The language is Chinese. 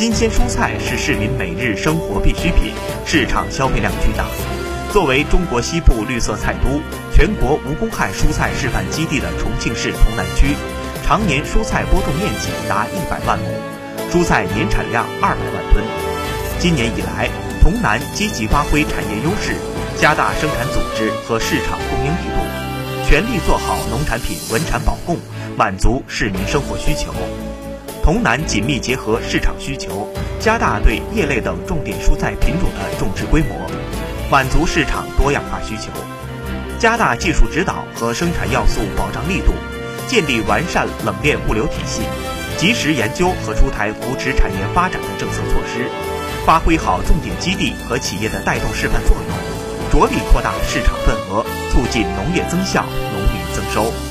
新鲜蔬菜是市民每日生活必需品，市场消费量巨大。作为中国西部绿色菜都、全国无公害蔬菜示范基地的重庆市潼南区，常年蔬菜播种面积达一百万亩，蔬菜年产量二百万吨。今年以来，潼南积极发挥产业优势，加大生产组织和市场供应力度，全力做好农产品稳产保供，满足市民生活需求。潼南紧密结合市场需求，加大对叶类等重点蔬菜品种的种植规模。满足市场多样化需求，加大技术指导和生产要素保障力度，建立完善冷链物流体系，及时研究和出台扶持产业发展的政策措施，发挥好重点基地和企业的带动示范作用，着力扩大市场份额，促进农业增效、农民增收。